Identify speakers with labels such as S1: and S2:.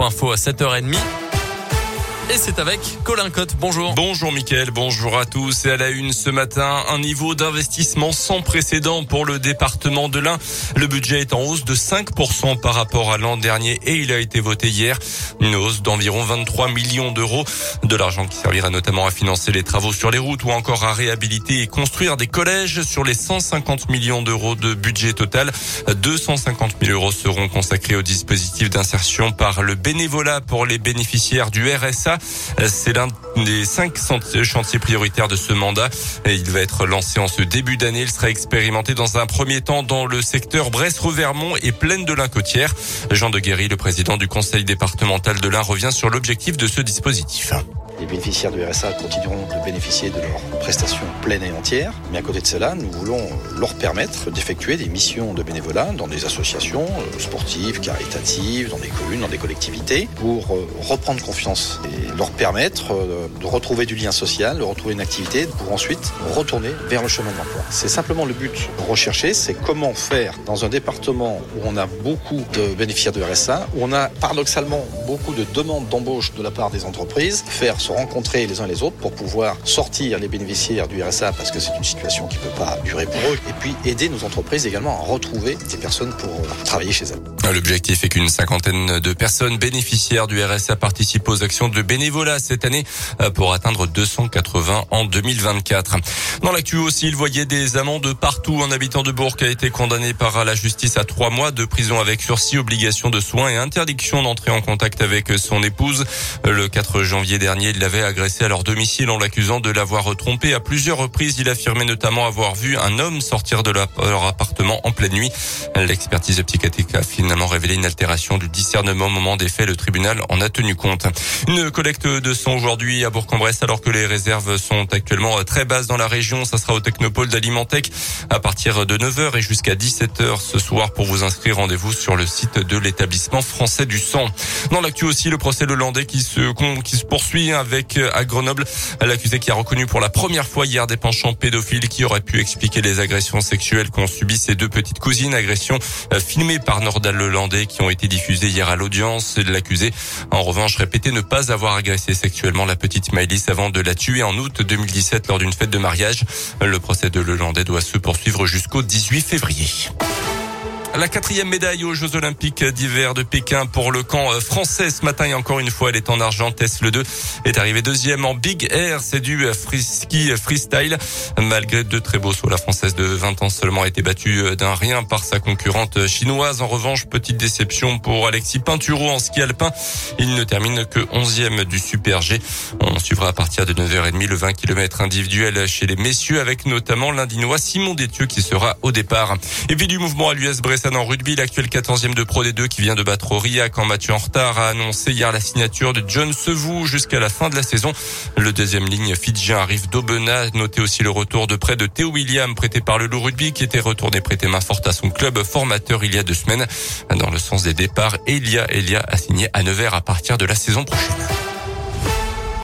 S1: Info à 7h30. Et c'est avec Colin Cotte. Bonjour.
S2: Bonjour Mickaël, bonjour à tous. Et à la une ce matin, un niveau d'investissement sans précédent pour le département de l'Ain. Le budget est en hausse de 5% par rapport à l'an dernier et il a été voté hier. Une hausse d'environ 23 millions d'euros. De l'argent qui servira notamment à financer les travaux sur les routes ou encore à réhabiliter et construire des collèges. Sur les 150 millions d'euros de budget total, 250 000 euros seront consacrés au dispositif d'insertion par le bénévolat pour les bénéficiaires du RSA. C'est l'un des cinq chantiers prioritaires de ce mandat. Et il va être lancé en ce début d'année. Il sera expérimenté dans un premier temps dans le secteur Brest-Revermont et Plaine de l'Incotière. Jean de Guéry, le président du conseil départemental de l'Ain, revient sur l'objectif de ce dispositif.
S3: Les bénéficiaires du RSA continueront de bénéficier de leurs prestations pleines et entières. Mais à côté de cela, nous voulons leur permettre d'effectuer des missions de bénévolat dans des associations euh, sportives, caritatives, dans des communes, dans des collectivités, pour euh, reprendre confiance et leur permettre euh, de retrouver du lien social, de retrouver une activité, pour ensuite retourner vers le chemin de l'emploi. C'est simplement le but recherché, c'est comment faire dans un département où on a beaucoup de bénéficiaires du RSA, où on a paradoxalement beaucoup de demandes d'embauche de la part des entreprises, faire rencontrer les uns les autres pour pouvoir sortir les bénéficiaires du RSA parce que c'est une situation qui ne peut pas durer pour eux et puis aider nos entreprises également à retrouver des personnes pour travailler chez elles.
S2: L'objectif est qu'une cinquantaine de personnes bénéficiaires du RSA participent aux actions de bénévolat cette année euh, pour atteindre 280 en 2024. Dans l'actu aussi, il voyait des amendes partout. Un habitant de Bourg a été condamné par la justice à trois mois de prison avec sursis, obligation de soins et interdiction d'entrer en contact avec son épouse. Le 4 janvier dernier, l'avait agressé à leur domicile en l'accusant de l'avoir trompé à plusieurs reprises. Il affirmait notamment avoir vu un homme sortir de leur appartement en pleine nuit. L'expertise psychiatrique a finalement révélé une altération du discernement au moment des faits. Le tribunal en a tenu compte. Une collecte de sang aujourd'hui à Bourg-en-Bresse alors que les réserves sont actuellement très basses dans la région. Ça sera au Technopole d'Alimentec à partir de 9h et jusqu'à 17h ce soir pour vous inscrire. Rendez-vous sur le site de l'établissement français du sang. Dans l'actu aussi, le procès hollandais qui se, qui se poursuit avec euh, à Grenoble l'accusé qui a reconnu pour la première fois hier des penchants pédophiles qui auraient pu expliquer les agressions sexuelles qu'ont subi ses deux petites cousines, agressions euh, filmées par Nordal Lelandais qui ont été diffusées hier à l'audience l'accusé. En revanche, répété ne pas avoir agressé sexuellement la petite Maëlys avant de la tuer en août 2017 lors d'une fête de mariage. Le procès de Lelandais doit se poursuivre jusqu'au 18 février. La quatrième médaille aux Jeux Olympiques d'hiver de Pékin pour le camp français ce matin et encore une fois elle est en argent. Tess le 2 est arrivé deuxième en Big Air. C'est du ski freestyle. Malgré deux très beaux sauts, la française de 20 ans seulement a été battue d'un rien par sa concurrente chinoise. En revanche, petite déception pour Alexis Pinturo en ski alpin. Il ne termine que 11e du Super G. On suivra à partir de 9h30 le 20 km individuel chez les messieurs avec notamment l'Indinois Simon Détieux qui sera au départ. Et du mouvement à l'US en rugby, l'actuel 14e de Pro D2 qui vient de battre Aurillac en match en retard a annoncé hier la signature de John Sevou jusqu'à la fin de la saison. Le deuxième ligne fidjien arrive d'Aubenas. Notez aussi le retour de près de Théo William prêté par le Loup Rugby qui était retourné prêter main forte à son club formateur il y a deux semaines. Dans le sens des départs, Elia Elia a signé à Nevers à partir de la saison prochaine.